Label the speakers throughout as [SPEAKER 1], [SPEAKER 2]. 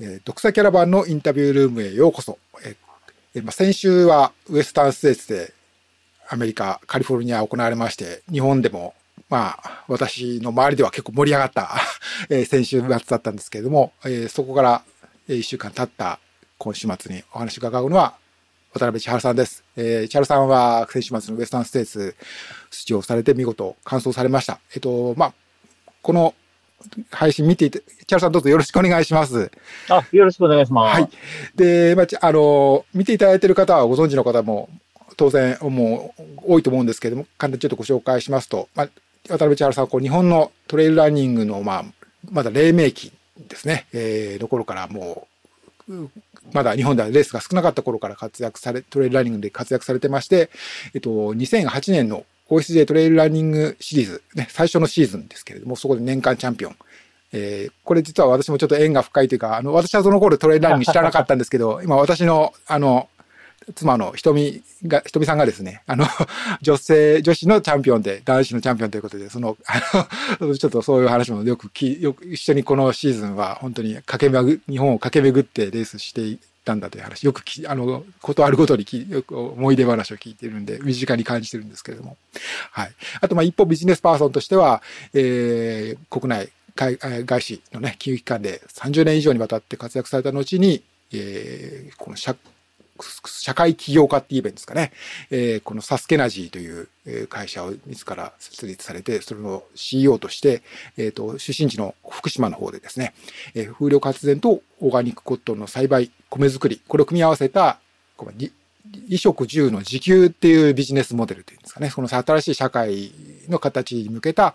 [SPEAKER 1] え、独裁キャラバンのインタビュールームへようこそ。えま、先週はウエスタンステーツでアメリカ、カリフォルニア行われまして、日本でもまあ、私の周りでは結構盛り上がった え先週末だったんですけれども、え、そこから1週間経った今週末にお話伺うのは、渡辺千春さんです。えー、千春さんは先週末のウエスタンステーツ出場されて見事完走されました。えっと、まあ、この配信見ていて、チャルさんどうぞよろしくお願いします。
[SPEAKER 2] あ、よろしくお願いします。はい。
[SPEAKER 1] で、まあ、あの、見ていただいている方はご存知の方も当然もう多いと思うんですけれども、簡単にちょっとご紹介しますと、まあ、渡辺千原さんはこう日本のトレイルランニングの、まあ、まだ黎明期ですね、えー、の頃からもう、まだ日本ではレースが少なかった頃から活躍され、トレイルランニングで活躍されてまして、えっと、2008年の OSJ トレイルランニングシリーズ、ね、最初のシーズンですけれども、そこで年間チャンピオン。えー、これ実は私もちょっと縁が深いというか、あの、私はその頃トレイルランニング知らなかったんですけど、今私の、あの、妻の瞳が、瞳さんがですね、あの、女性、女子のチャンピオンで、男子のチャンピオンということで、その、あの、ちょっとそういう話もよくき、よく一緒にこのシーズンは本当に駆け巡、日本を駆け巡ってレースしてったんだという話、よくき、あの、ことあるごとにき、よく思い出話を聞いてるんで、身近に感じてるんですけれども。はい。あと、まあ、一方ビジネスパーソンとしては、えー、国内、外外資のね、金融機関で30年以上にわたって活躍された後に、えー、この社社会起業家って言えばいいんですかね。えー、このサスケナジーという会社を自ら設立されて、それの CEO として、えっ、ー、と、出身地の福島の方でですね、えー、風力発電とオーガニックコットンの栽培、米作り、これを組み合わせた、衣食住の自給っていうビジネスモデルというんですかね、その新しい社会の形に向けた、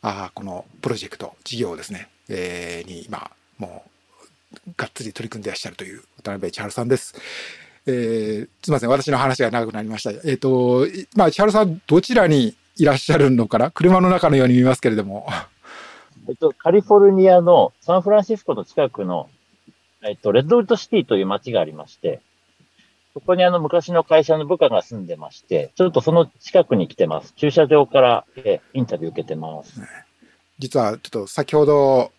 [SPEAKER 1] あこのプロジェクト、事業ですね、えー、に今、もうがっつり取り組んでいらっしゃるという渡辺千春さんです。えー、すみません、私の話が長くなりました。えっ、ー、と、まあ、千春さん、どちらにいらっしゃるのかな？車の中のように見ますけれども。
[SPEAKER 2] えっと、カリフォルニアのサンフランシスコの近くの、えっと、レッドウッドシティという街がありまして、そこにあの昔の会社の部下が住んでまして、ちょっとその近くに来てます。駐車場からえインタビュー受けてます。
[SPEAKER 1] 実はちょっと先ほど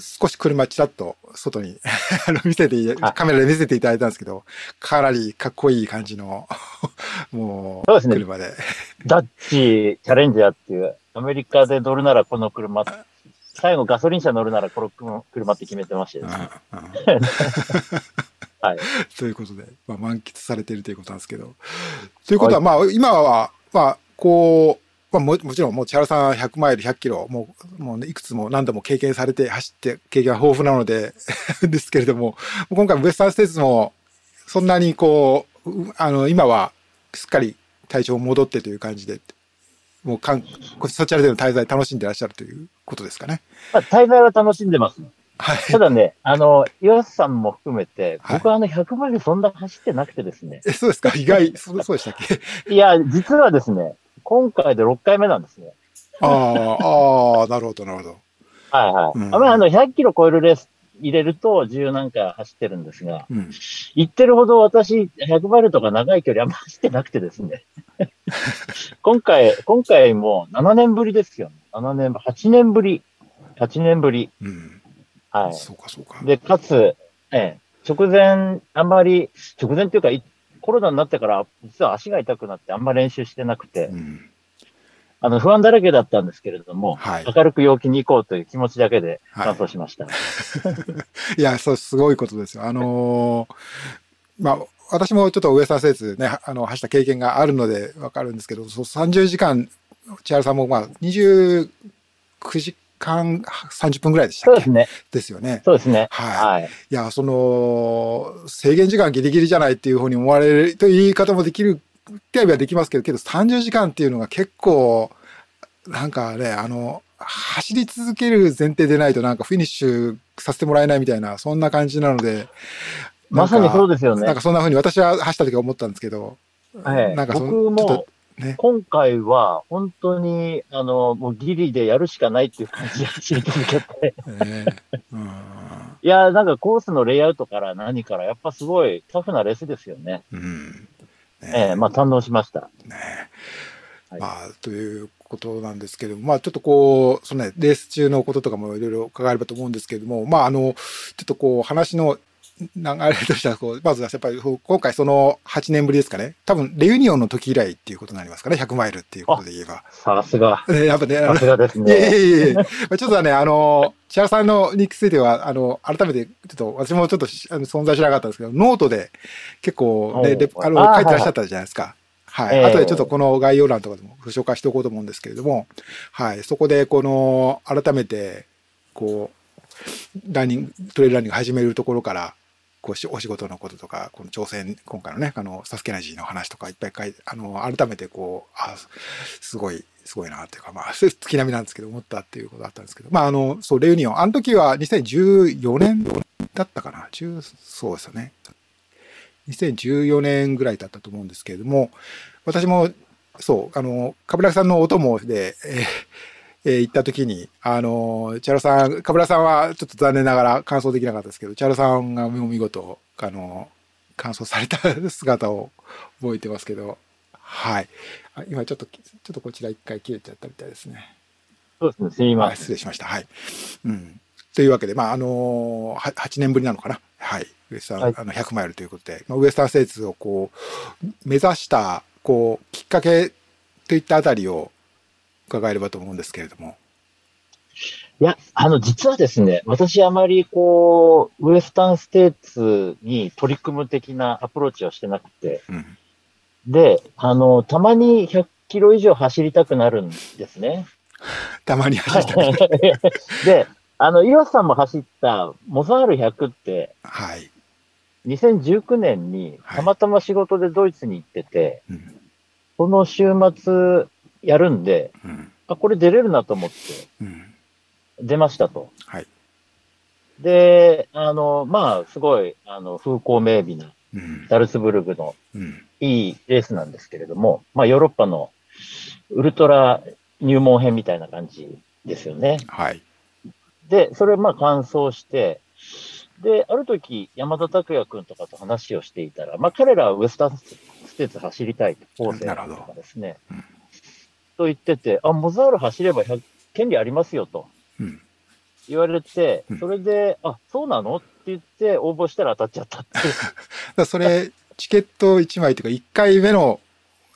[SPEAKER 1] 少し車ちらっと外に 見せて、カメラで見せていただいたんですけど、かなりかっこいい感じの もう、そうですね。車で。
[SPEAKER 2] ダッチチャレンジャーっていう、アメリカで乗るならこの車、最後ガソリン車乗るならこの車って決めてましたね。
[SPEAKER 1] はい。ということで、まあ、満喫されているということなんですけど。ということは、まあ、今は、まあ、こう、まあも、もちろんもう千原さん100マイル100キロ、もう、もう、ね、いくつも何度も経験されて走って経験が豊富なので ですけれども、今回ウエスタンステーツもそんなにこう、あの、今はすっかり体調戻ってという感じで、もうかん、そちらでの滞在楽しんでらっしゃるということですかね。
[SPEAKER 2] まあ、滞在は楽しんでます。はい。ただね、あの、岩瀬さんも含めて、僕はあの100マイルそんな走ってなくてですね。
[SPEAKER 1] え、そうですか？意外、そうそうでしたっ
[SPEAKER 2] け？いや、実はですね、今回で6回目なんですね。
[SPEAKER 1] ああ、なるほど、なるほど。
[SPEAKER 2] はいはい。うん、あの、100キロ超えるレース入れると10何回走ってるんですが、うん、言ってるほど私、100マイルとか長い距離あんま走ってなくてですね。今回、今回も7年ぶりですよ、ね。7年、8年ぶり。8年ぶり。うん、はい。
[SPEAKER 1] そうか、そうか。
[SPEAKER 2] で、かつ、ええ、直前、あんまり、直前っていうか、コロナになってから、実は足が痛くなってあんま練習してなくて、うん、あの、不安だらけだったんですけれども、はい、明るく陽気に行こうという気持ちだけで完走しました。はい、
[SPEAKER 1] いや、そう、すごいことですよ。あのー、まあ、私もちょっとウエスタンステーツね、あの、走った経験があるのでわかるんですけど、そう30時間、千原さんもまあ、29時間30分ぐらいでしたっけ？
[SPEAKER 2] そうですね。
[SPEAKER 1] ですよね。
[SPEAKER 2] そうですね。
[SPEAKER 1] はい。はい、いや、その、制限時間ギリギリじゃないっていうふうに思われるという言い方もできるってはできますけど、けど30時間っていうのが結構、なんかね、あの、走り続ける前提でないとなんかフィニッシュさせてもらえないみたいな、そんな感じなので。
[SPEAKER 2] まさにそうですよね。
[SPEAKER 1] なんかそんなふうに私は走った時は思ったんですけど。
[SPEAKER 2] はい。なんかそ僕も、ね、今回は本当に、あの、もうギリでやるしかないっていう感じで走り続けて。うん、いや、なんかコースのレイアウトから何から、やっぱすごいタフなレースですよね。うん。ね、ええまあ堪能しました。ね
[SPEAKER 1] はい、まあ、ということなんですけども、まあちょっとこう、そのね、レース中のこととかもいろいろ伺えればと思うんですけれども、まああの、ちょっとこう話の流れとしてはこう、まずはやっぱり今回その8年ぶりですかね。多分、レユニオンの時以来っていうことになりますかね。100マイルっていうことで言えば。
[SPEAKER 2] さすが。
[SPEAKER 1] ね、やっぱね、
[SPEAKER 2] さすがですね。
[SPEAKER 1] いやいやいやちょっとね、あの、千原さんのニックスでは、あの、改めて、ちょっと、私もちょっとあの存在しなかったんですけど、ノートで結構ね、レあの、書いてらっしゃったじゃないですか。はい。はい、後でちょっとこの概要欄とかでもご紹介しておこうと思うんですけれども、はい。そこで、この、改めて、こう、ランニング、トレイルランニング始めるところから、こうお仕事のこととか、この挑戦、今回のね、あの、サスケナジーの話とかいっぱい書いて、あの、改めてこう、あ、すごい、すごいなっていうか、まあ、月並みなんですけど、思ったっていうことだったんですけど、まあ、あの、そう、レユニオン、あの時は2014年だったかな、10そうですよね。2014年ぐらいだったと思うんですけれども、私も、そう、あの、かぶらさんのお供で、えーえー、行った時に、あの、チャロさん、かぶらさんはちょっと残念ながら完走できなかったですけど、チャロさんが見事、あの、完走された姿を覚えてますけど、はい。今ちょっと、ちょっとこちら一回切れちゃったみたいですね。
[SPEAKER 2] そうですね、すみません。
[SPEAKER 1] 失礼しました。はい。うん。というわけで、まあ、あのー、8年ぶりなのかな？はい。ウエスタン、はい、あの、100マイルということで、まあ、ウエスタンステーツをこう、目指した、こう、きっかけといったあたりを伺えればと思うんですけれども。
[SPEAKER 2] いや、あの、実はですね、私あまりこう、ウエスタンステーツに取り組む的なアプローチをしてなくて、うん、で、あの、たまに100キロ以上走りたくなるんですね。
[SPEAKER 1] たまに走りたくなる。
[SPEAKER 2] で、あの、岩瀬さんも走ったモザール100って、
[SPEAKER 1] はい。
[SPEAKER 2] 2019年にたまたま仕事でドイツに行ってて、はいうん、その週末やるんで、うん、あ、これ出れるなと思って、出ましたと。
[SPEAKER 1] はい。
[SPEAKER 2] で、あの、まあ、すごい、あの、風光明媚な、ダルスブルグのいいレースなんですけれども、まあ、ヨーロッパのウルトラ入門編みたいな感じですよね。
[SPEAKER 1] はい。
[SPEAKER 2] で、それ、まあ、完走して、で、ある時、山田拓也君とかと話をしていたら、まあ、彼らはウエスタンステーツ走りたいと、法政とかですね。うん、と言ってて、あ、モザール走れば権利ありますよと。言われて、それで、あ、そうなの？って言って応募したら当たっちゃったって。
[SPEAKER 1] だそれ、チケット1枚というか、1回目の、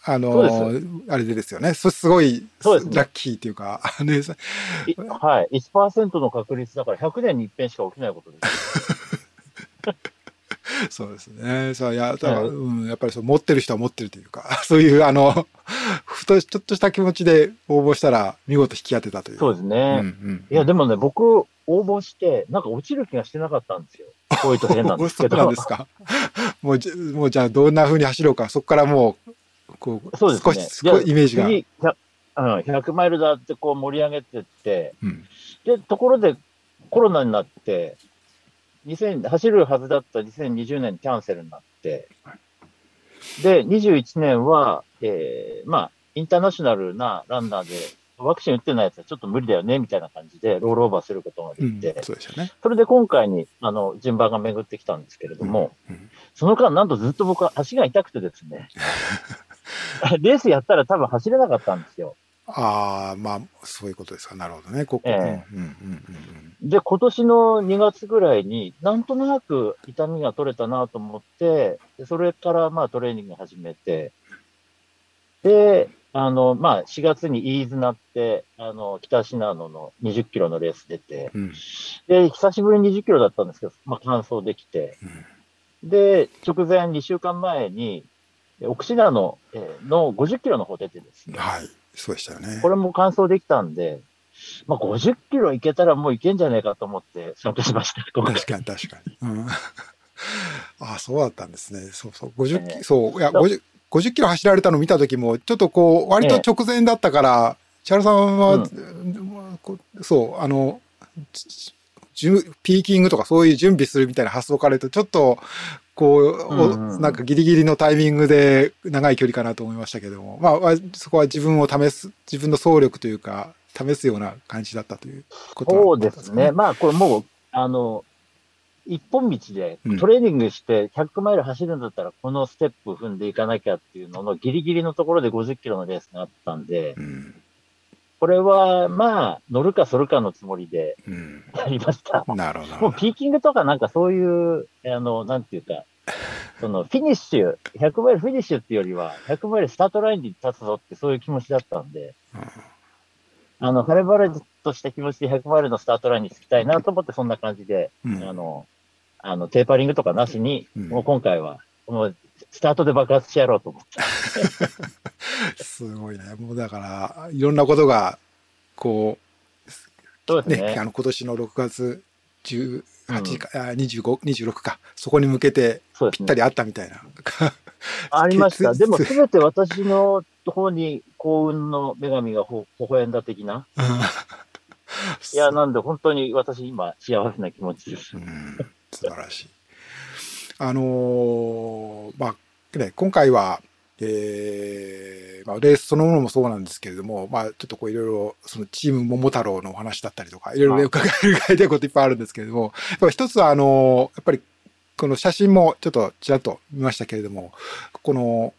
[SPEAKER 1] あのあれでですよね。そすごい、ラッキーっていうか、ね、
[SPEAKER 2] はい。1%の確率だから100年に一遍しか起きないことです。
[SPEAKER 1] そうですね。そういや、だから、うん、やっぱりそう持ってる人は持ってるというか、そういうあの、ふとちょっとした気持ちで応募したら見事引き当てたという。
[SPEAKER 2] そうですね。うんうん、いや、でもね、僕応募して、なんか落ちる気がしてなかったんですよ。こういうと変なんですけど。
[SPEAKER 1] そうなんですか？もうじ、もうじゃあどんな風に走ろうか、そこからもう、こう、そうですね、少し、少しイメージが。次
[SPEAKER 2] うん、100マイルだってこう盛り上げてって、うん、で、ところでコロナになって、2000走るはずだった2020年キャンセルになって、で、21年は、えー、まあ、インターナショナルなランナーで、ワクチン打ってないやつはちょっと無理だよね、みたいな感じで、ロールオーバーすることができて、うん、
[SPEAKER 1] そうですよね。
[SPEAKER 2] それで今回に、あの、順番が巡ってきたんですけれども、うんうん、その間、なんとずっと僕は足が痛くてですね、レースやったら多分走れなかったんですよ。
[SPEAKER 1] ああ、まあ、そういうことですか。なるほどね。ここ。え
[SPEAKER 2] で、今年の2月ぐらいに、なんとなく痛みが取れたなと思って、それからまあトレーニング始めて、で、あの、まあ、4月に飯津なって、あの、北信濃の20キロのレース出て、うん、で、久しぶりに20キロだったんですけど、まあ、完走できて、うん、で、直前2週間前に、奥信濃の50キロの方出てですね、
[SPEAKER 1] はい。そうでしたよね。
[SPEAKER 2] これも完走できたんで、まあ、50キロいけたらもういけんじゃないかと思って参加しました。
[SPEAKER 1] 確かに確かに。うん、ああ、そうだったんですね。そうそう。50、えー、そう、いや、50、50キロ走られたの見た時も、ちょっとこう、割と直前だったから、千原さんは、うん、そう、あの、ピーキングとかそういう準備するみたいな発想から言うと、ちょっと、こう、なんかギリギリのタイミングで長い距離かなと思いましたけども、まあ、そこは自分を試す、自分の走力というか、試すような感じだったということ
[SPEAKER 2] ね、そうですね。まあ、これもう、あの、一本道でトレーニングして100マイル走るんだったら、このステップ踏んでいかなきゃっていうののギリギリのところで50キロのレースがあったんで、うん、これは、まあ、乗るかそるかのつもりでやりました。
[SPEAKER 1] うん、なるほど。
[SPEAKER 2] もうピーキングとかなんかそういう、あの、なんていうか、そのフィニッシュ、100マイルフィニッシュっていうよりは、100マイルスタートラインに立つぞってそういう気持ちだったんで、うん、あの、晴れ晴れとした気持ちで100マイルのスタートラインにつきたいなと思ってそんな感じで、うん、あの、あの、テーパリングとかなしに、もう今回は、もうスタートで爆発してやろうと思って。
[SPEAKER 1] すごいね。もうだから、いろんなことが、こ
[SPEAKER 2] う、そうですね。
[SPEAKER 1] ねあの、今年の6月18か、うん、25、26か、そこに向けてぴったりあったみたいな。ね、
[SPEAKER 2] ありました。でも、すべて私の方に幸運の女神がほ微笑んだ的な。いや、なんで本当に私今幸せな気持ちです。うん、
[SPEAKER 1] 素晴らしい。あのー、まあ、ね、今回は、えー、まあ、レースそのものもそうなんですけれども、まあ、ちょっとこういろいろ、そのチーム桃太郎のお話だったりとか、いろいろ伺える、伺いたいこといっぱいあるんですけれども、やっぱ一つは、あの、やっぱり、この写真もちょっとちらっと見ましたけれども、この、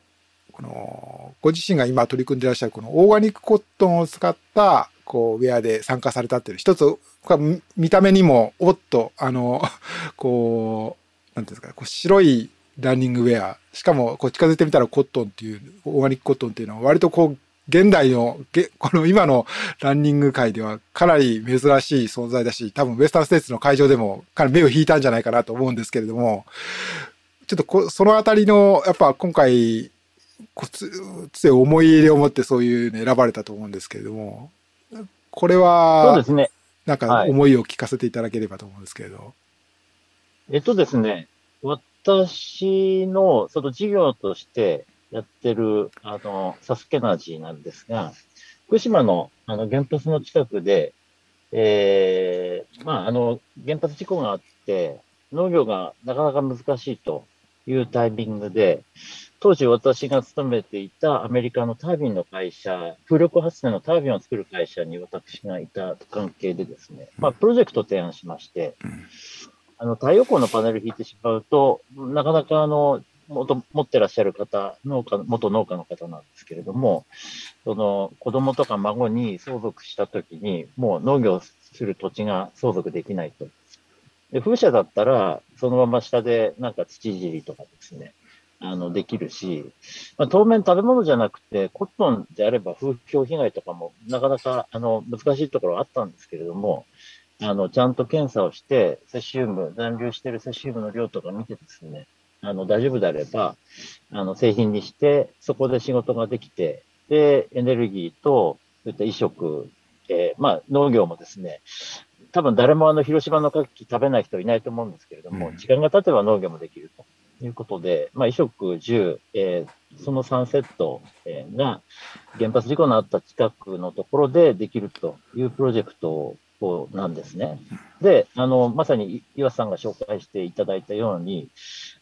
[SPEAKER 1] この、ご自身が今取り組んでいらっしゃるこのオーガニックコットンを使った、こう、ウェアで参加されたっていう、一つ、見た目にも、おっと、あの、こう、なんていうんですか、こう白いランニングウェア、しかもこう近づいてみたらコットンっていう、オーガニックコットンっていうのは割とこう、現代の、この今のランニング界ではかなり珍しい存在だし、多分ウエスタンステーツの会場でもかなり目を引いたんじゃないかなと思うんですけれども、ちょっとこそのあたりの、やっぱ今回、こつ、つ思い入れを持ってそういうね、選ばれたと思うんですけれども、これは、
[SPEAKER 2] そうですね。
[SPEAKER 1] なんか思いを聞かせていただければと思うんですけれど。
[SPEAKER 2] えっとですね、私のその事業としてやってる、あの、サスケナジーなんですが、福島のあの原発の近くで、えー、まあ、あの、原発事故があって、農業がなかなか難しいというタイミングで、当時私が勤めていたアメリカのタービンの会社、風力発電のタービンを作る会社に私がいた関係でですね、まあ、プロジェクトを提案しまして、あの、太陽光のパネル引いてしまうと、なかなかあの、元持ってらっしゃる方、農家、元農家の方なんですけれども、その子供とか孫に相続したときに、もう農業する土地が相続できないと。で、風車だったら、そのまま下でなんか土いじりとかですね、あの、できるし、まあ、当面食べ物じゃなくて、コットンであれば風評被害とかもなかなか、あの、難しいところはあったんですけれども、あの、ちゃんと検査をして、セシウム、残留しているセシウムの量とか見てですね、あの、大丈夫であれば、あの、製品にして、そこで仕事ができて、で、エネルギーと、そういった移植、えー、まあ、農業もですね、多分誰もあの、広島の牡蠣食べない人いないと思うんですけれども、うん、時間が経てば農業もできるということで、まあ、移植10、えー、その3セット、えー、が、原発事故のあった近くのところでできるというプロジェクトをこなんですね。で、あの、まさに岩さんが紹介していただいたように、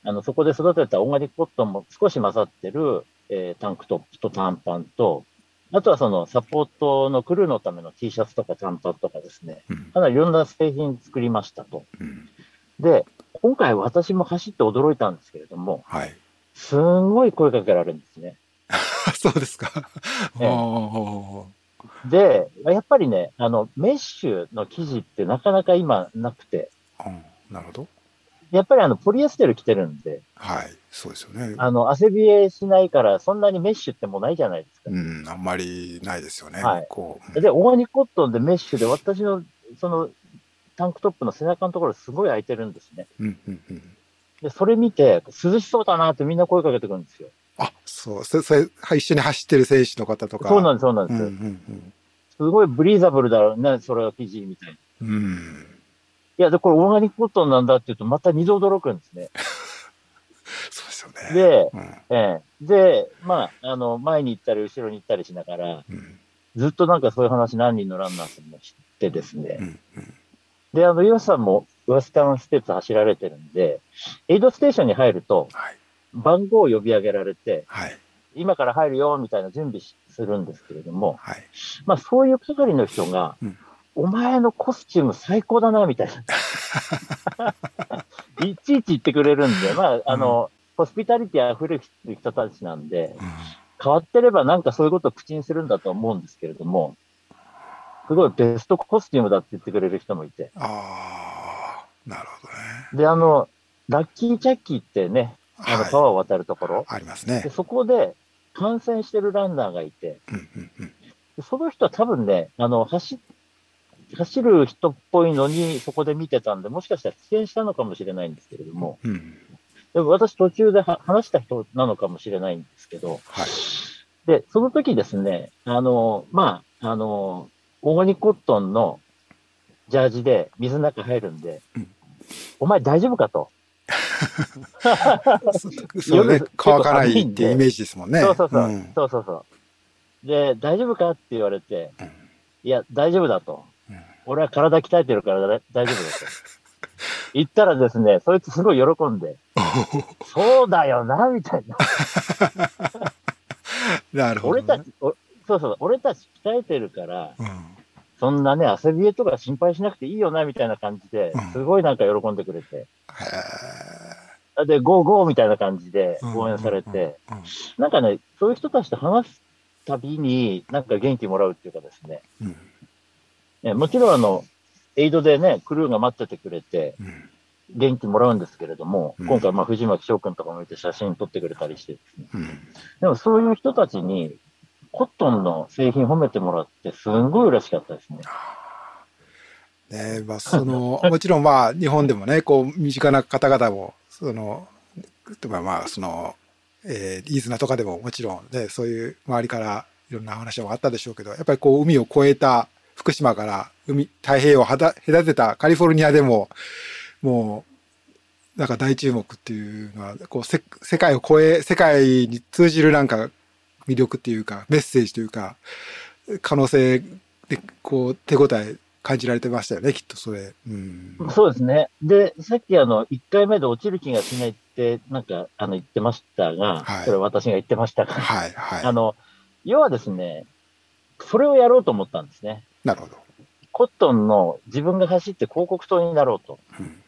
[SPEAKER 2] あの、そこで育てたオーガニックコットンも少し混ざってる、えー、タンクトップと短パンと、あとはそのサポートのクルーのための T シャツとか短パンとかですね、かなりいろんな製品作りましたと。うん、で、今回私も走って驚いたんですけれども、はい、すんごい声かけられるんですね。
[SPEAKER 1] そうですか。ね、
[SPEAKER 2] で、やっぱりね、あの、メッシュの生地ってなかなか今なくて。
[SPEAKER 1] うん、なるほど。
[SPEAKER 2] やっぱりあの、ポリエステル着てるんで。
[SPEAKER 1] はい、そうですよね。
[SPEAKER 2] あの、汗びえしないから、そんなにメッシュってもうないじゃないですか。
[SPEAKER 1] うん、あんまりないですよね。
[SPEAKER 2] はい。こう、うん、で、オーガニックコットンでメッシュで、私の、その、タンクトップの背中のところすごい開いてるんですね。うんうんうん。で、それ見て、涼しそうだなってみんな声かけてくるんですよ。
[SPEAKER 1] あ、そう。それ、それ、一緒に走ってる選手の方とか。
[SPEAKER 2] そうなんです、そうなんです。うんうんうんすごいブリーザブルだろうね、それは生地みたいな。うん。いや、で、これオーガニックコットンなんだって言うと、また二度驚くんですね。
[SPEAKER 1] そうですよね。
[SPEAKER 2] で、うん、ええで、まあ、あの、前に行ったり後ろに行ったりしながら、うん、ずっとなんかそういう話何人のランナーさんも知ってですね。うんうん、で、あの、岩さんもウエスタンステーツ走られてるんで、エイドステーションに入ると、はい、番号を呼び上げられて、はい、今から入るよ、みたいな準備するんですけれども、はい、まあそういう係の人が、うん、お前のコスチューム最高だな、みたいな。いちいち言ってくれるんで、まあ、あの、うん、ホスピタリティ溢れる人たちなんで、うん、変わってればなんかそういうことを口にするんだと思うんですけれども、すごいベストコスチュームだって言ってくれる人もいて。
[SPEAKER 1] ああ、なるほどね。
[SPEAKER 2] で、あの、ラッキーチャッキーってね、あの、川を渡るところ？
[SPEAKER 1] ありますね
[SPEAKER 2] で。そこで感染してるランナーがいて、
[SPEAKER 1] うんうんうん。
[SPEAKER 2] でその人は多分ね、あの、走、走る人っぽいのにそこで見てたんで、もしかしたら出演したのかもしれないんですけれども、
[SPEAKER 1] うん。
[SPEAKER 2] でも私途中では話した人なのかもしれないんですけど、
[SPEAKER 1] はい。
[SPEAKER 2] で、その時ですね、あの、まあ、あの、オーガニックコットンのジャージで水の中入るんで、
[SPEAKER 1] うん
[SPEAKER 2] お前大丈夫かと。
[SPEAKER 1] そうね
[SPEAKER 2] 夜、
[SPEAKER 1] 乾かないっていうイメージですもんね。
[SPEAKER 2] そうそうそう、
[SPEAKER 1] ん
[SPEAKER 2] そうそうそう。で、大丈夫かって言われて、
[SPEAKER 1] うん
[SPEAKER 2] いや、大丈夫だと。
[SPEAKER 1] うん
[SPEAKER 2] 俺は体鍛えてるからだ大丈夫だと。言ったらですね、そいつすごい喜んで、そうだよな、みたいな。
[SPEAKER 1] なるほど、ね。
[SPEAKER 2] 俺たち、おそうそう、俺たち鍛えてるから、
[SPEAKER 1] うん。
[SPEAKER 2] そんなね、汗びえとか心配しなくていいよな、みたいな感じで
[SPEAKER 1] うん、
[SPEAKER 2] すごいなんか喜んでくれて。
[SPEAKER 1] へ
[SPEAKER 2] で、ゴーゴーみたいな感じで
[SPEAKER 1] ー
[SPEAKER 2] 応援されて、なんかね、そういう人たちと話すたびに、なんか元気もらうっていうかですね。
[SPEAKER 1] うん。
[SPEAKER 2] ねもちろんあの、エイドでね、クルーが待っててくれて、
[SPEAKER 1] うん。
[SPEAKER 2] 元気もらうんですけれども、
[SPEAKER 1] うん。
[SPEAKER 2] 今回、まあ、藤巻翔くんとかもいて写真撮ってくれたりしてですね。
[SPEAKER 1] うん。
[SPEAKER 2] でもそういう人たちに、コットンの製品褒めてもらって、すんごい嬉しかったですね。
[SPEAKER 1] ねまあ、その、もちろんまあ、日本でもね、こう、身近な方々も、その、まあ、その、えー、飯綱とかでももちろんね、そういう周りからいろんな話もあったでしょうけど、やっぱりこう、海を越えた福島から海、太平洋を隔てたカリフォルニアでも、もう、なんか大注目っていうのは、こう、せ世界を超え、世界に通じるなんか魅力っていうか、メッセージというか、可能性で、こう、手応え感じられてましたよね、きっとそれ。うん。
[SPEAKER 2] そうですね。で、さっきあの、1回目で落ちる気がしないって、なんか、あの、言ってましたが、
[SPEAKER 1] はい
[SPEAKER 2] それ私が言ってましたが、
[SPEAKER 1] はい、はい。
[SPEAKER 2] あの、要はですね、それをやろうと思ったんですね。
[SPEAKER 1] なるほど。
[SPEAKER 2] コットンの自分が走って広告塔になろうと。
[SPEAKER 1] うん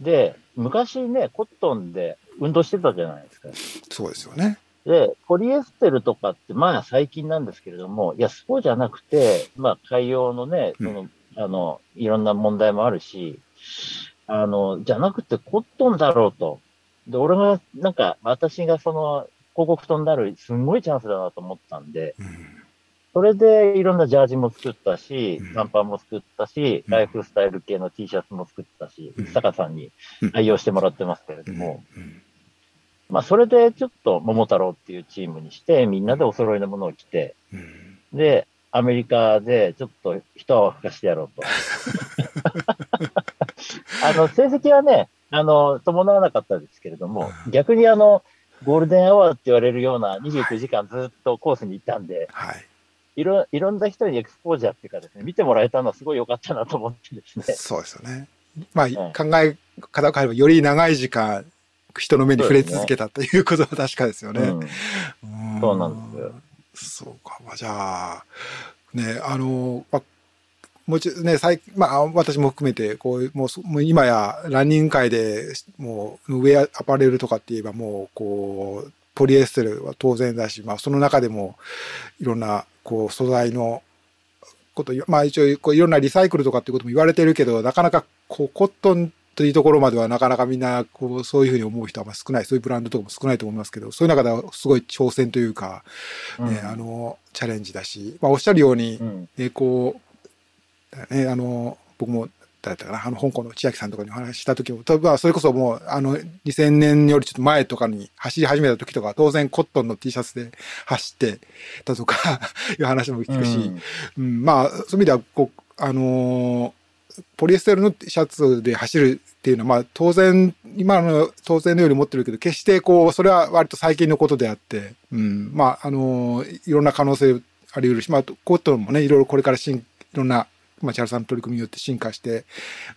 [SPEAKER 2] で、昔ね、コットンで運動してたじゃないですか。
[SPEAKER 1] そうですよね。
[SPEAKER 2] で、ポリエステルとかって、まあ最近なんですけれども、いや、そうじゃなくて、まあ海洋のね、その、あの、いろんな問題もあるし、あの、じゃなくてコットンだろうと。で、俺が、なんか、私がその、広告塔になる、すんごいチャンスだなと思ったんで、
[SPEAKER 1] うん。
[SPEAKER 2] それでいろんなジャージも作ったし
[SPEAKER 1] うん、
[SPEAKER 2] 短パンも作ったし、
[SPEAKER 1] うん。
[SPEAKER 2] ライフスタイル系の T シャツも作ったし
[SPEAKER 1] うん、
[SPEAKER 2] 坂さんに
[SPEAKER 1] うん。
[SPEAKER 2] 愛用してもらってますけれ
[SPEAKER 1] うん。
[SPEAKER 2] ども、
[SPEAKER 1] うん
[SPEAKER 2] まあそれでちょっと桃太郎っていうチームにして、みんなでお揃いのものを着て、
[SPEAKER 1] うん
[SPEAKER 2] で、アメリカでちょっと一泡吹かしてやろうと。あの、成績はね、あの、伴わなかったですけれども、逆にあの、ゴールデンアワーって言われるような29時間ずっとコースに行ったんで、
[SPEAKER 1] はい。
[SPEAKER 2] いろ、いろんな人に exposure っていうかですね、見てもらえたのはすごい良かったなと思ってですね。
[SPEAKER 1] そうですよね。まあ、
[SPEAKER 2] ん
[SPEAKER 1] 考え方を変えれば、より長い時間、人の目に触れ続けたということは確かですよね。
[SPEAKER 2] そうなんですよ。
[SPEAKER 1] そうか。まあ、じゃあ、ね、あの、まあ、もちろんね、最近、まあ、私も含めて、こういう、もうそ、もう今や、ランニング界で、もう、ウェア、アパレルとかって言えば、もう、こう、ポリエステルは当然だし、まあ、その中でも、いろんな、こう、素材のこと、まあ、一応、こう、いろんなリサイクルとかってことも言われてるけど、なかなか、こう、コットンというところまでは、なかなかみんな、こう、そういうふうに思う人はまあ少ない、そういうブランドとかも少ないと思いますけど、そういう中では、すごい挑戦というか、ね、
[SPEAKER 2] うん。
[SPEAKER 1] あの、チャレンジだし、まあ、おっしゃるように
[SPEAKER 2] う、ん。
[SPEAKER 1] ね、こう、だね、あの、僕も、誰だったかな、あの、香港の千秋さんとかにお話しした時も、多分それこそもう、あの、2000年よりちょっと前とかに走り始めた時とかは、当然コットンの T シャツで 走ってたとか、いう話も聞くし、うん、まあ、そういう意味では、こう、あのーポリエステルのシャツで走るっていうのは、まあ、当然、今の当然のように思ってるけど、決してこう、それは割と最近のことであって、うん、まあ、あのいろんな可能性あり得るし、まあ、コットンもね、いろいろこれから進、いろんな、まあ、千原さんの取り組みによって進化して、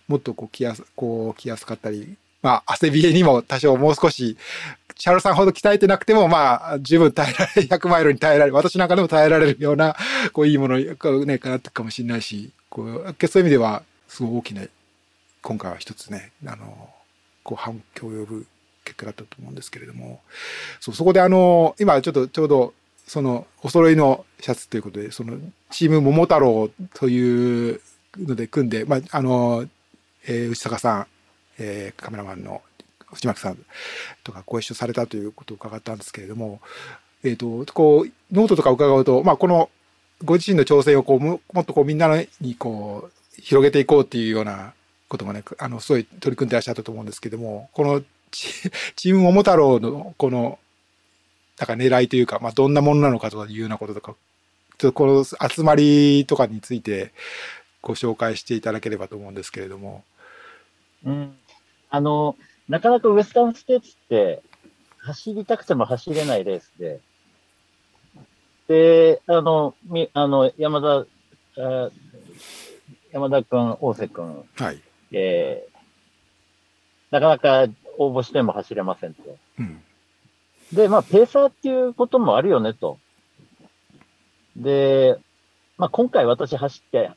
[SPEAKER 1] もっとこう、着やす、こう、着やすかったり、まあ、汗びえにも多少もう少し、チャロさんほど鍛えてなくても、まあ、十分耐えられる、100マイルに耐えられる、私なんかでも耐えられるような、こう、いいものに、こうね、かなってくかもしれないし、こう、そういう意味では、すごい大きな、今回は一つね、あの、こう、反響を呼ぶ結果だったと思うんですけれども、そう、そこであの、今ちょっとちょうど、そのお揃いのシャツということで、そのチーム桃太郎というので組んで、まあ、あの、えー、内坂さん、えー、カメラマンの藤巻さんとかご一緒されたということを伺ったんですけれども、えっ、ー、と、こう、ノートとか伺うと、まあ、この、ご自身の挑戦をこう、もっとこう、みんなにこう、広げていこうっていうようなこともね、あの、すごい取り組んでらっしゃったと思うんですけども、このチ ーム桃太郎のこの、なんか狙いというか、まあ、どんなものなのかというようなこととか、ちょっとこの集まりとかについてご紹介していただければと思うんですけれども。
[SPEAKER 2] うん。あの、なかなかウエスタンステーツって走りたくても走れないレースで、で、あの、みあの山田、山田君、大瀬君、
[SPEAKER 1] はい。
[SPEAKER 2] えー、なかなか応募しても走れませんと。
[SPEAKER 1] うん、
[SPEAKER 2] で、まあ、ペーサーっていうこともあるよねと。で、まあ、今回私走って、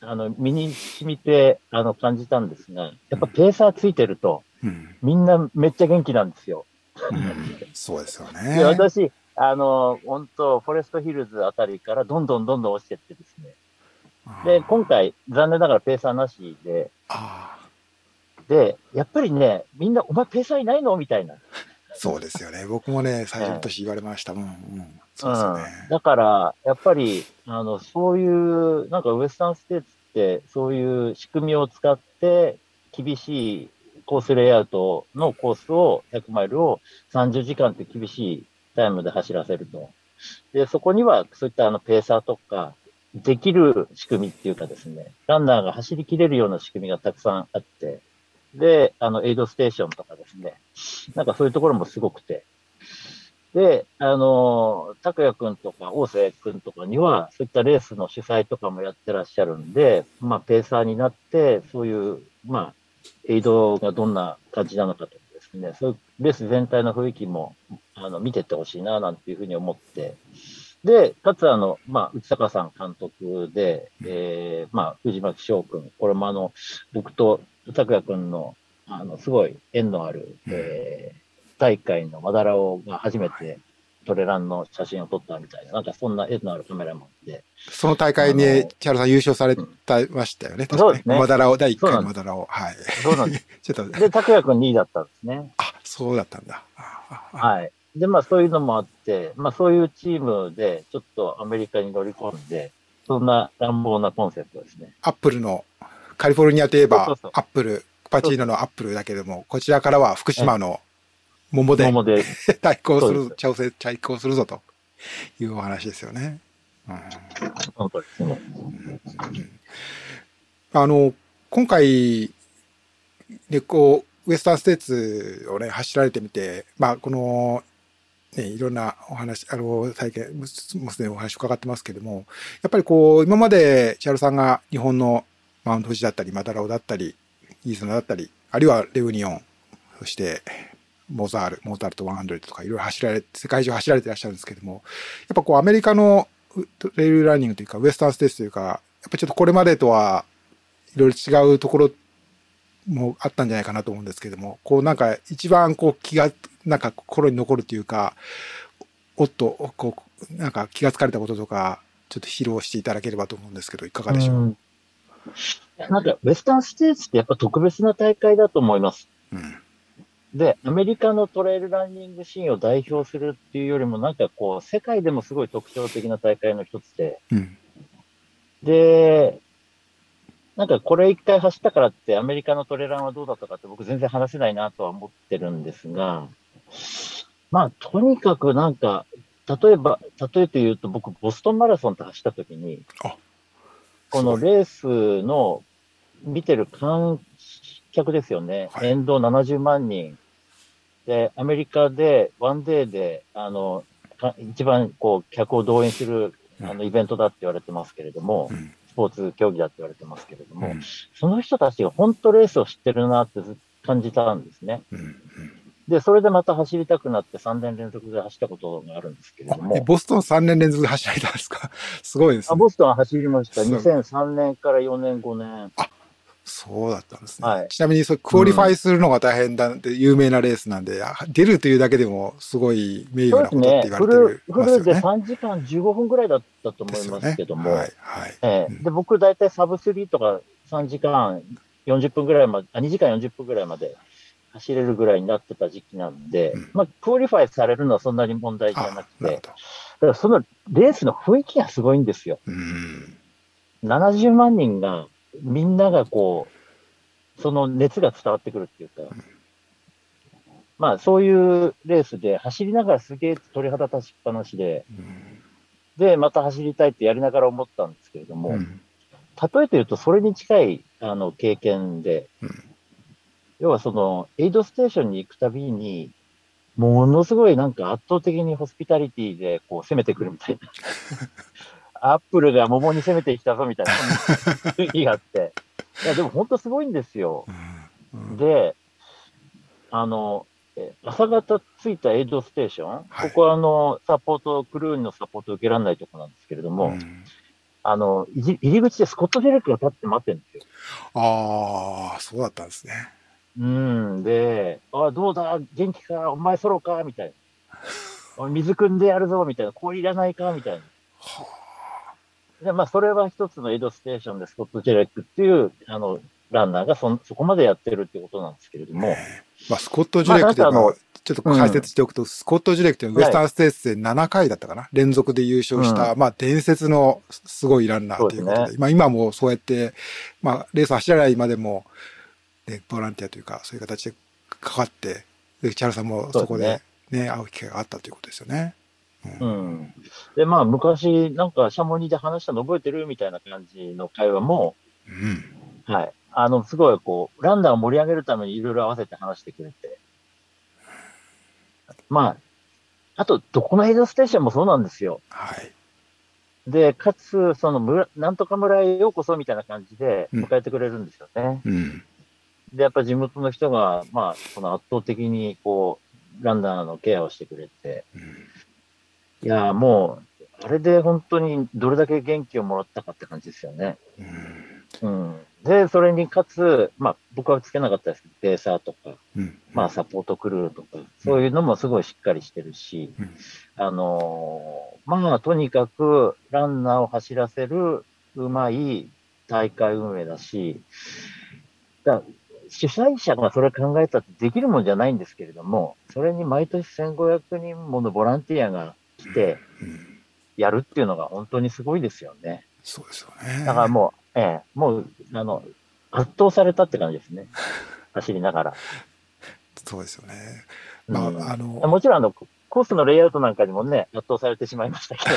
[SPEAKER 2] あの、身に染みて、あの、感じたんですが、やっぱペーサーついてると、
[SPEAKER 1] うん、
[SPEAKER 2] みんなめっちゃ元気なんですよ。
[SPEAKER 1] うん、そうですよね。
[SPEAKER 2] で、私、あの、本当フォレストヒルズあたりからどんどんどんどん落ちてってですね。で、今回、残念ながらペーサーなしで、で、やっぱりね、みんな、お前ペーサーいないのみたいな。
[SPEAKER 1] そうですよね。僕もね、最初の年言われました。うん、うん。
[SPEAKER 2] そうですよね。だから、やっぱり、あの、そういう、なんかウエスタンステーツって、そういう仕組みを使って、厳しいコースレイアウトのコースを、100マイルを30時間って厳しいタイムで走らせると。で、そこには、そういったあの、ペーサーとか、できる仕組みっていうかですね、ランナーが走りきれるような仕組みがたくさんあって、で、あの、エイドステーションとかですね、なんかそういうところもすごくて、で、あの、拓也くんとか大瀬くんとかには、そういったレースの主催とかもやってらっしゃるんで、まあ、ペーサーになって、そういう、まあ、エイドがどんな感じなのかとかですね、そういうレース全体の雰囲気も、あの、見てってほしいな、なんていうふうに思って、で、かつあの、まあ、内坂さん監督で、えー、まあ、藤巻翔君、これもあの、僕と拓也君の、あの、すごい縁のある、えー、大会のマダラオが初めてトレランの写真を撮ったみたいな、なんかそんな縁のあるカメラマンで。
[SPEAKER 1] その大会に、チャールさん優勝されたましたよね、
[SPEAKER 2] うん、そうですね。
[SPEAKER 1] マダラオ、第1回のマダラオ。はい。
[SPEAKER 2] そうなんです。ちょっと。で、拓也君2位だったんですね。
[SPEAKER 1] あ、そうだったんだ。
[SPEAKER 2] はい。で、まあそういうのもあって、まあそういうチームでちょっとアメリカに乗り込んで、そんな乱暴なコンセプトですね。
[SPEAKER 1] アップルの、カリフォルニアといえば、アップル、パチーノのアップルだけども、こちらからは福島の桃で、桃 で対抗する、調整、対抗するぞというお話ですよね。うん、
[SPEAKER 2] 本当ですね。
[SPEAKER 1] あの、今回、で、こう、ウエスタンステーツをね、走られてみて、まあ、この、ね、いろんなお話、あの、体験、もすでにお話伺ってますけども、やっぱりこう、今まで千春さんが日本のマウント富士だったり、マダラオだったり、イーソナだったり、あるいはレウニオン、そしてモザール、モータルト100とかいろいろ走られ、世界中走られていらっしゃるんですけども、やっぱこうアメリカのレイルランニングというか、ウエスタンステースというか、やっぱちょっとこれまでとはいろいろ違うところもあったんじゃないかなと思うんですけども、こうなんか一番こう気が、なんか心に残るというか、おっと、こう、なんか気がつかれたこととか、ちょっと披露していただければと思うんですけど、いかがでしょう、う
[SPEAKER 2] なんか、ウェスタンステーツってやっぱ特別な大会だと思います。
[SPEAKER 1] うん、
[SPEAKER 2] で、アメリカのトレイルランニングシーンを代表するっていうよりも、なんかこう、世界でもすごい特徴的な大会の一つで、
[SPEAKER 1] うん、
[SPEAKER 2] で、なんかこれ一回走ったからってアメリカのトレランはどうだったかって僕全然話せないなとは思ってるんですが、まあとにかくなんか、例えば、例えて言うと僕ボストンマラソンって走った時に、このレースの見てる観客ですよね。はい、沿道70万人。で、アメリカでワンデーで、あの、一番こう客を動員するあのイベントだって言われてますけれども、うんスポーツ競技だって言われてますけれども、うん、その人たちが本当レースを知ってるなって感じたんですね。
[SPEAKER 1] うんうん、
[SPEAKER 2] で、それでまた走りたくなって3年連続で走ったことがあるんですけれども。
[SPEAKER 1] ボストン3年連続で走られたんですか？すごいですね。
[SPEAKER 2] あボストンは走りました。2003年から4年、5年。
[SPEAKER 1] あ、そうだったんですね。はい、ちなみにそ qualify するのが大変だって有名なレースなんで、うん、出るというだけでもすごい名誉なことって言われてる、ね、
[SPEAKER 2] フルフルで3時間15分ぐらいだったと思いますけども、ね、はいはいえー、で僕大体サブ3とか3時間40分ぐらいまで、あ2時間40分ぐらいまで走れるぐらいになってた時期なんで、うん、まあ、クオリファイされるのはそんなに問題じゃなくて、だからそのレースの雰囲気がすごいんですよ。うん、70万人が、みんながこう、その熱が伝わってくるっていうか、うん、まあそういうレースで走りながらすげえ鳥肌立ちっぱなしで、で、また走りたいってやりながら思ったんですけれども、例えて言うとそれに近いあの経験で、要はその、エイドステーションに行くたびに、ものすごいなんか圧倒的にホスピタリティでこう攻めてくるみたいな。アップルが桃に攻めてきたぞみたいな雰囲気があって。いや、でも本当すごいんですよ。で、あの、朝方着いたエイドステーション、はい、ここはあの、サポート、クルーのサポートを受けられないところなんですけれども、うん、あの、入り口でスコット・ジュレクが立って待ってるんですよ。
[SPEAKER 1] ああ、そうだったんですね。
[SPEAKER 2] うん、で、あどうだ、元気か、お前ソロか、みたいな。水汲んでやるぞ、みたいな。氷いらないか、みたいな。はあ、で、まあ、それは一つのエイドステーションでスコット・ジュレクっていう、あの、ランナーがそそこまでやってるってことなんですけれども。
[SPEAKER 1] まあ、スコット・ジュレックで、まあ、ちょっと解説しておくと、うん、スコット・ジュレックというウエスタンステーツで7回だったかな、はい、連続で優勝した、うん、まあ、伝説のすごいランナーということで、でね、まあ、今もそうやって、まあ、レース走らないまでも、ね、ボランティアというか、そういう形でかかって、で、千原さんもそこでね、ね会う機会があったということですよね。
[SPEAKER 2] うん、うん、で、まあ、昔、なんか、シャモニーで話したの覚えてるみたいな感じの会話も、うん、はい。あの、すごい、こう、ランダーを盛り上げるためにいろいろ合わせて話してくれて。まあ、あと、どこのエイドステーションもそうなんですよ。はい。で、かつ、その村、なんとか村へようこそみたいな感じで迎えてくれるんですよね。うん、で、やっぱ地元の人が、まあ、その圧倒的に、こう、ランナーのケアをしてくれて、うん、いや、もう、あれで本当にどれだけ元気をもらったかって感じですよね。うん、うん。で、それにかつ、まあ、僕はつけなかったですけど、ペーサーとか、うん、まあ、サポートクルーとか、そういうのもすごいしっかりしてるし、うん、あのー、まあ、とにかく、ランナーを走らせるうまい大会運営だし、だ主催者がそれ考えたってできるもんじゃないんですけれども、それに毎年1500人ものボランティアが来て、やるっていうのが本当にすごいですよね。
[SPEAKER 1] そうですよね。
[SPEAKER 2] だからもう、ええ、もう、あの、圧倒されたって感じですね。走りながら。
[SPEAKER 1] そうですよね。まあ、うん、あの。
[SPEAKER 2] もちろん、あの、コースのレイアウトなんかにもね、圧倒されてしまいましたけど。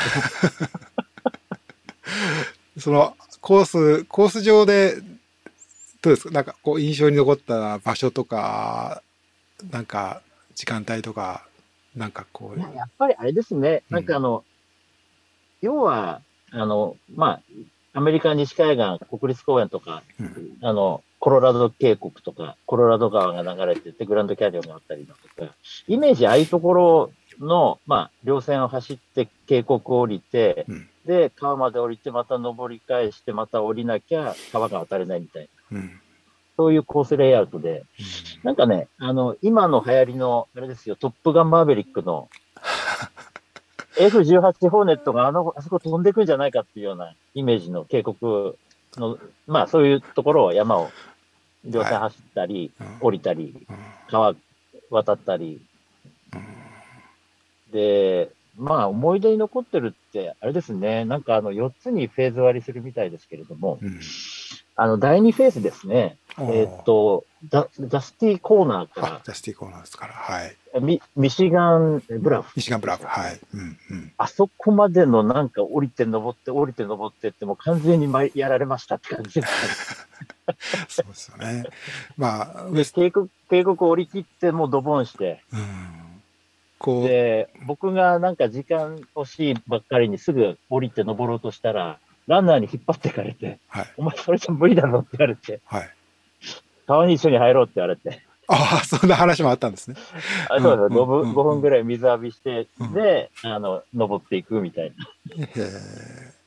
[SPEAKER 1] その、コース、コース上で、どうですか？なんか、こう、印象に残った場所とか、なんか、時間帯とか、なんかこう。
[SPEAKER 2] やっぱりあれですね。なんかあの、うん、要は、あの、まあ、アメリカ西海岸、国立公園とか、うん、あの、コロラド渓谷とか、コロラド川が流れてて、グランドキャニオンがあったりだとか、イメージああいうところの、まあ、稜線を走って渓谷を降りて、うん、で、川まで降りて、また登り返して、また降りなきゃ川が渡れないみたいな。うん、そういうコースレイアウトで、なんかね、あの、今の流行りの、あれですよ、トップガンマーベリックの、F18 ホーネットがあの、あそこ飛んでくんじゃないかっていうようなイメージの渓谷の、まあそういうところを山を両線走ったり、はい、降りたり、川渡ったり、で、まあ思い出に残ってるって、あれですね、なんかあの4つにフェーズ割りするみたいですけれども、うん、あの第2フェーズですね、えっ、と、ダダスティコーナーから。
[SPEAKER 1] ダスティコーナーですから、はい。
[SPEAKER 2] ミミシガンブラフ。
[SPEAKER 1] ミシガンブラフ、はい。うん
[SPEAKER 2] うん、あそこまでのなんか降りて登って降りて登ってっても完全にやられましたって感じです、
[SPEAKER 1] そうですよね。まあ、
[SPEAKER 2] 渓谷、渓谷降り切ってもうドボンして。うんこう。で、僕がなんか時間欲しいばっかりにすぐ降りて登ろうとしたら、ランナーに引っ張ってかれて、はい、お前それじゃ無理だろって言われて、はい、川に一緒に入ろうって言われて。
[SPEAKER 1] ああ、そんな話もあったんですね。
[SPEAKER 2] あそうです、5分、5分ぐらい水浴びして、で、あの、登っていくみたいな。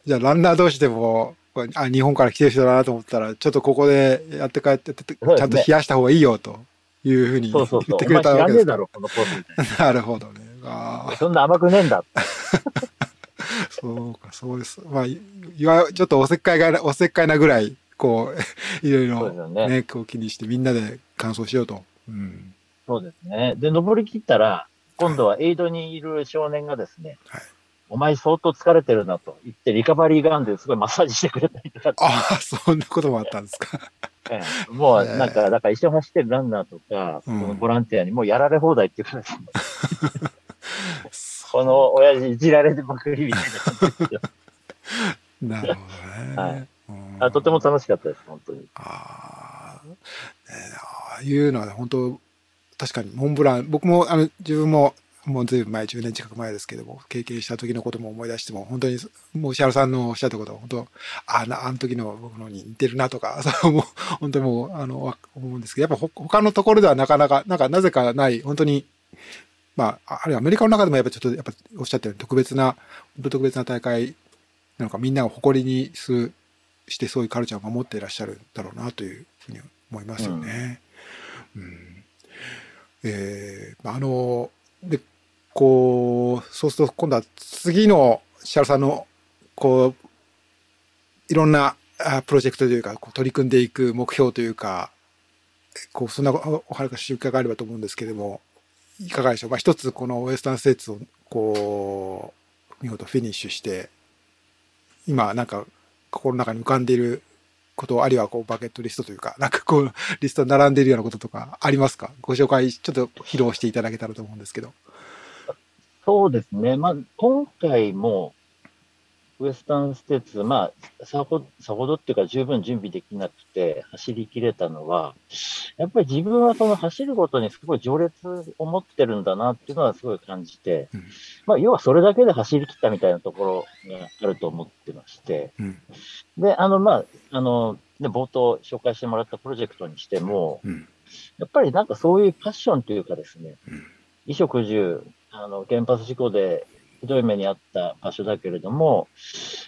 [SPEAKER 1] じゃあ、ランナー同士でも、あ、日本から来てる人だなと思ったら、ちょっとここでやって帰って、ちゃんと冷やした方がいいよというふうに言ってくれたわけですか。なるほどね。
[SPEAKER 2] あそんな甘くねえんだ。
[SPEAKER 1] そうか、そうです。まあ、いわちょっとおせっかいが、おせっかいなぐらい、こう、いろいろね、ねこう気にしてみんなで感想しようと。うん、
[SPEAKER 2] そうですね。で、登り切ったら、今度はエイドにいる少年がですね、はい、お前相当疲れてるなと言って、リカバリーガンですごいマッサージしてくれたりとか。
[SPEAKER 1] ああ、そんなこともあったんですか。
[SPEAKER 2] ええ、もう、なんか、だから一緒に走ってるランナーとか、うん、このボランティアにもうやられ放題っていうかですね。この親父いじられてばかりみたいな感じですよ。
[SPEAKER 1] なるほどね。はい。
[SPEAKER 2] あとても楽しかったです、本当に。
[SPEAKER 1] ああ、ね、ああいうのは本当、確かにモンブラン、僕も、あの、自分も、もうずいぶん前、10年近く前ですけども、経験した時のことも思い出しても、本当に、もう石原さんのおっしゃったことは、本当、ああ、あの時の僕のに似てるなとか、そうもう、本当にもう、あの、思うんですけど、やっぱ他のところではなかなか、なんかなぜかない、本当に、まあ、あるいはアメリカの中でもやっぱちょっと、やっぱおっしゃったように特別な、本当特別な大会なのか、みんなが誇りにす、してそういうカルチャーを守っていらっしゃるんだろうなというふうに思いますよね。うん、うん、えー、あの、で、こう、そうすると今度は次の石原さんの、こう、いろんなプロジェクトというか、こう取り組んでいく目標というか、こう、そんなお話伺えればと思うんですけれども、いかがでしょう？まあ、一つこのウエスタンステーツをこう、見事フィニッシュして、今なんか心の中に浮かんでいることあるいはこうバケットリストというか、なんかこうリスト並んでいるようなこととかありますか？ご紹介ちょっと披露していただけたらと思うんですけど。
[SPEAKER 2] そうですね。まあ、今回も、ウエスタンステーツ、まあ、さほさほどっていうか十分準備できなくて走り切れたのは、やっぱり自分はその走ることにすごい情熱を持ってるんだなっていうのはすごい感じて、うん、まあ、要はそれだけで走り切ったみたいなところがあると思ってまして、うん、で、あの、まあ、あの、ね、冒頭紹介してもらったプロジェクトにしても、うん、やっぱりなんかそういうパッションというかですね、衣食住、あの、原発事故でひどい目にあった場所だけれども、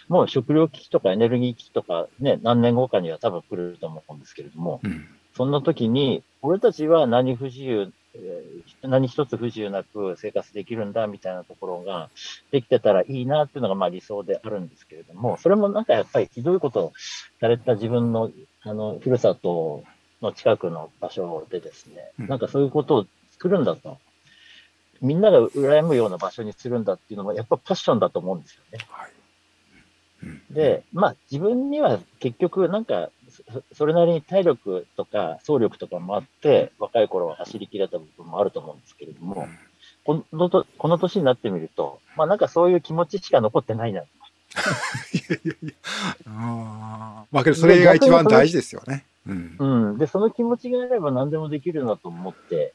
[SPEAKER 2] もう食料危機とかエネルギー危機とかね、何年後かには多分来ると思うんですけれども、うん、そんな時に、俺たちは何不自由、何一つ不自由なく生活できるんだみたいなところができてたらいいなっていうのがまあ理想であるんですけれども、それもなんかやっぱりひどいことをされた自分の、あの、ふるさとの近くの場所でですね、なんかそういうことを作るんだと。みんなが羨むような場所にするんだっていうのも、やっぱパッションだと思うんですよね。はいうん、で、まあ自分には結局なんか、それなりに体力とか走力とかもあって、若い頃は走り切れた部分もあると思うんですけれども、うん、このとこの年になってみると、まあなんかそういう気持ちしか残ってないな。い
[SPEAKER 1] やいやいや。あまあけどそれが一番大事ですよね。
[SPEAKER 2] うん、うん。で、その気持ちがあれば何でもできるなと思って、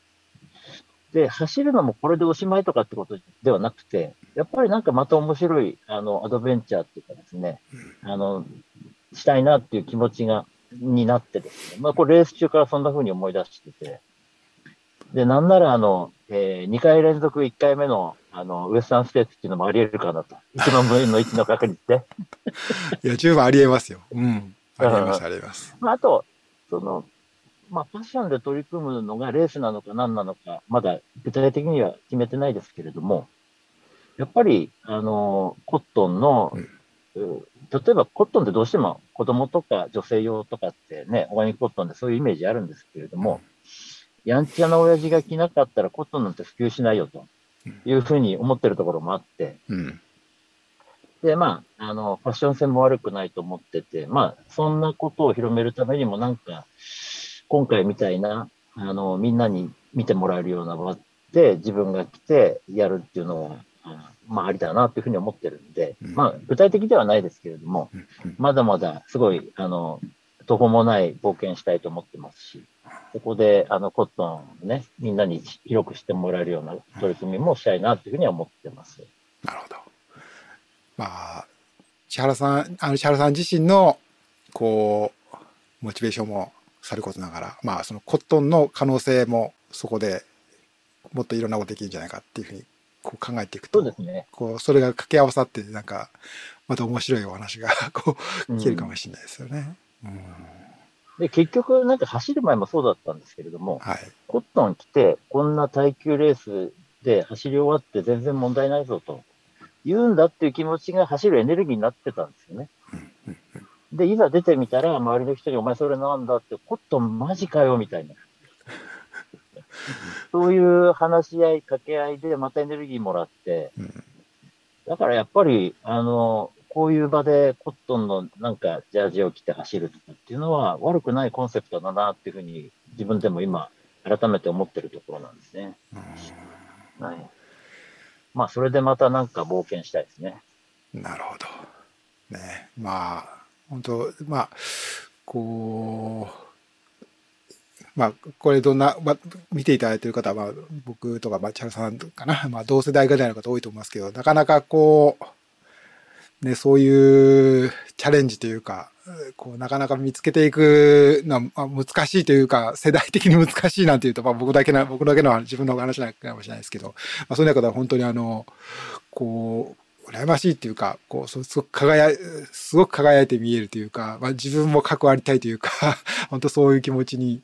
[SPEAKER 2] で、走るのもこれでおしまいとかってことではなくて、やっぱりなんかまた面白い、あの、アドベンチャーっていうかですね、あの、したいなっていう気持ちが、になってですね、まあこれレース中からそんな風に思い出してて、で、なんならあの、えー、2回連続1回目の、あの、ウエスタンステーツっていうのもあり得るかなと。1万分の1の確率で。
[SPEAKER 1] いや、十分あり得ますよ。うん。あり得ます、あり得ます。
[SPEAKER 2] まあ、あと、その、まあ、パッションで取り組むのがレースなのか何なのか、まだ具体的には決めてないですけれども、やっぱり、あの、コットンの、うん、例えばコットンってどうしても子供とか女性用とかってね、オーガニックコットンでそういうイメージあるんですけれども、やんちゃな親父が着なかったらコットンなんて普及しないよというふうに思ってるところもあって、うん、で、まあ、あの、ファッション性も悪くないと思ってて、まあ、そんなことを広めるためにもなんか、今回みたいな、あの、みんなに見てもらえるような場で自分が来てやるっていうのは、まあ、ありだなというふうに思ってるんで、うん、まあ、具体的ではないですけれども、うん、まだまだすごい、あの、途方もない冒険したいと思ってますし、そこで、あの、コットンをね、みんなに広くしてもらえるような取り組みもしたいなというふうには思ってます。
[SPEAKER 1] なるほど。まあ、千原さん、あの、千原さん自身の、こう、モチベーションもさることながら、まあ、そのコットンの可能性もそこでもっといろんなことできるんじゃないかっていうふうにこう考えていくと、
[SPEAKER 2] そうですね。
[SPEAKER 1] こう、それが掛け合わさって、なんか、また面白いお話が、こう、聞けるかもしれないですよね。うん、
[SPEAKER 2] で、結局、なんか走る前もそうだったんですけれども、
[SPEAKER 1] はい、
[SPEAKER 2] コットン来て、こんな耐久レースで走り終わって全然問題ないぞと言うんだっていう気持ちが走るエネルギーになってたんですよね。で、いざ出てみたら、周りの人に、お前それなんだって、コットンマジかよ、みたいな。そういう話し合い、掛け合いでまたエネルギーもらって、だからやっぱり、あの、こういう場でコットンのなんかジャージを着て走るとかっていうのは悪くないコンセプトだなっていうふうに自分でも今改めて思ってるところなんですね。はい。まあそれでまたなんか冒険したいですね。
[SPEAKER 1] なるほど。ね。まあ、本当まあ、こう、まあ、これどんな、まあ、見ていただいている方は、まあ、僕とか、まあ、千原さんかな、まあ、同世代ぐらいの方多いと思いますけど、なかなかこう、ね、そういうチャレンジというか、こう、なかなか見つけていくのは、まあ、難しいというか、世代的に難しいなんていうと、まあ、僕だけな、僕だけの自分の話なのかもしれないですけど、まあ、そういう中では本当にあの、こう、羨ましいっていうか、こう、すごく輝い、すごく輝いて見えるというか、まあ、自分も関わりたいというか、本当そういう気持ちに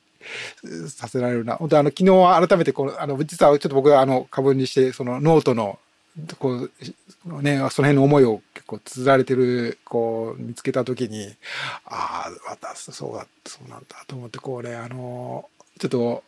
[SPEAKER 1] させられるな。本当あの、昨日改めてこの、あの、実はちょっと僕はあの、株にして、そのノートの、こう、ね、その辺の思いを結構綴られてる、こう、見つけたときに、ああ、私、そうだ、そうなんだと思って、こうね、あの、ちょっと、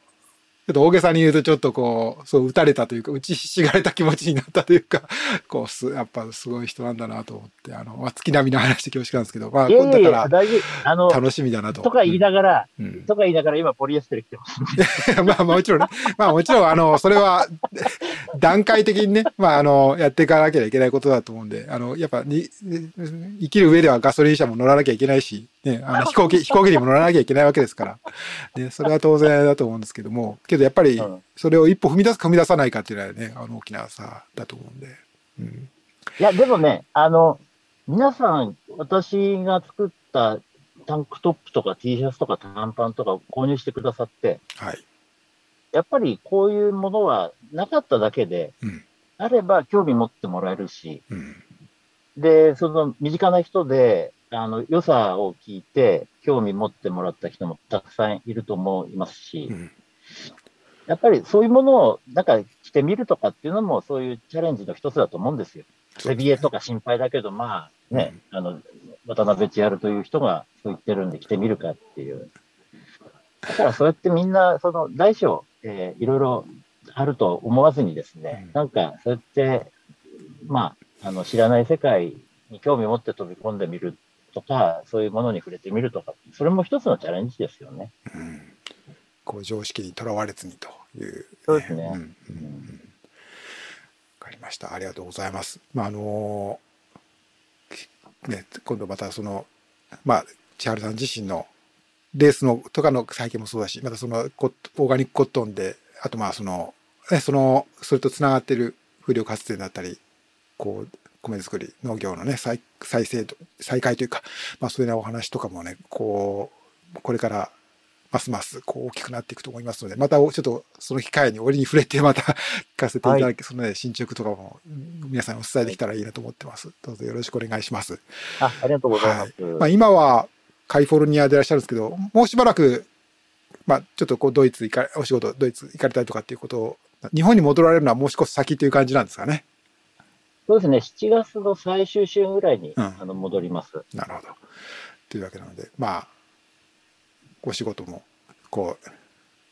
[SPEAKER 1] ちょっと大げさに言うとちょっとこう、そう、打たれたというか、打ちひしがれた気持ちになったというか、こう、す、やっぱすごい人なんだなと思って、あの、まあ、月並みの話で恐縮なんですけど、まあ、いやいやいやだから、楽しみだなと。
[SPEAKER 2] とか言いながら、うん、とか言いながら今ポリエステル来てます。
[SPEAKER 1] まあ、もちろんね、まあもちろん、あの、それは、段階的にね、まあ、あの、やっていかなきゃいけないことだと思うんで、あの、やっぱに、生きる上ではガソリン車も乗らなきゃいけないし、ね、あの飛行機、飛行機にも乗らなきゃいけないわけですから、ね、それは当然だと思うんですけども、けどやっぱり、それを一歩踏み出すか踏み出さないかっていうのはね、あの大きな差だと思うんで。うん、
[SPEAKER 2] いや、でもね、あの、皆さん、私が作ったタンクトップとか T シャツとか短パンとか購入してくださって、
[SPEAKER 1] はい。
[SPEAKER 2] やっぱりこういうものはなかっただけで、うん、あれば興味持ってもらえるし、うん、で、その身近な人で、あの、良さを聞いて、興味持ってもらった人もたくさんいると思いますし、うん、やっぱりそういうものを、なんか着てみるとかっていうのも、そういうチャレンジの一つだと思うんですよ。レビエとか心配だけど、まあね、うん、あの、渡辺千春という人がそう言ってるんで着てみるかっていう。だからそうやってみんな、その大小、えー、いろいろあると思わずにですね、うん、なんかそうやって、まあ、あの、知らない世界に興味を持って飛び込んでみるとか、そういうものに触れてみるとか、それも一つのチャレンジですよね。
[SPEAKER 1] うん、こう常識にとらわれずにという、
[SPEAKER 2] そうですね。うん、うん、
[SPEAKER 1] かりました。ありがとうございます。まあ、あのね、今度またその、まあ、千春さん自身のレースのとかの再建もそうだし、またそのオーガニックコットンで、あとまあその、ね、その、それとつながってる風力発電だったり、こう、米作り、農業のね、再再生、再開というか、まあそういうようなお話とかもね、こう、これからますますこう大きくなっていくと思いますので、またちょっとその機会に折に触れてまた聞かせていただき、はい、そのね、進捗とかも皆さんお伝えできたらいいなと思ってます。どうぞよろしくお願いします。
[SPEAKER 2] あありがとうございます。はい、
[SPEAKER 1] まあ今はカリフォルニアでいらっしゃるんですけど、もうしばらく、まあちょっとこうドイツ行か、お仕事ドイツ行かれたりとかっていうことを、日本に戻られるのはもう少し先という感じなんですかね。
[SPEAKER 2] そうですね、7月の最終週ぐらいに、うん、あの戻ります。
[SPEAKER 1] なるほど。というわけなので、まあ、お仕事も、こう、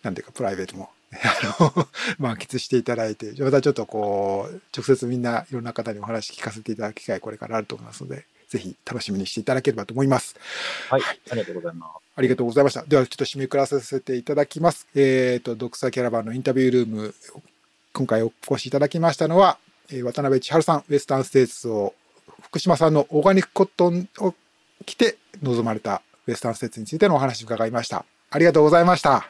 [SPEAKER 1] なんていうか、プライベートも、あの、満喫していただいて、またちょっとこう、直接みんないろんな方にお話聞かせていただく機会、これからあると思いますので、ぜひ楽しみにしていただければと思います。
[SPEAKER 2] はい、ありがとうございます。
[SPEAKER 1] ありがとうございました。では、ちょっと締めくらさせていただきます。えっ、ー、と、ドクサキャラバンのインタビュールーム、今回お越しいただきましたのは、え渡辺千春さん、ウエスタンステーツを、福島さんのオーガニックコットンを着て臨まれたウエスタンステーツについてのお話を伺いました。ありがとうございました。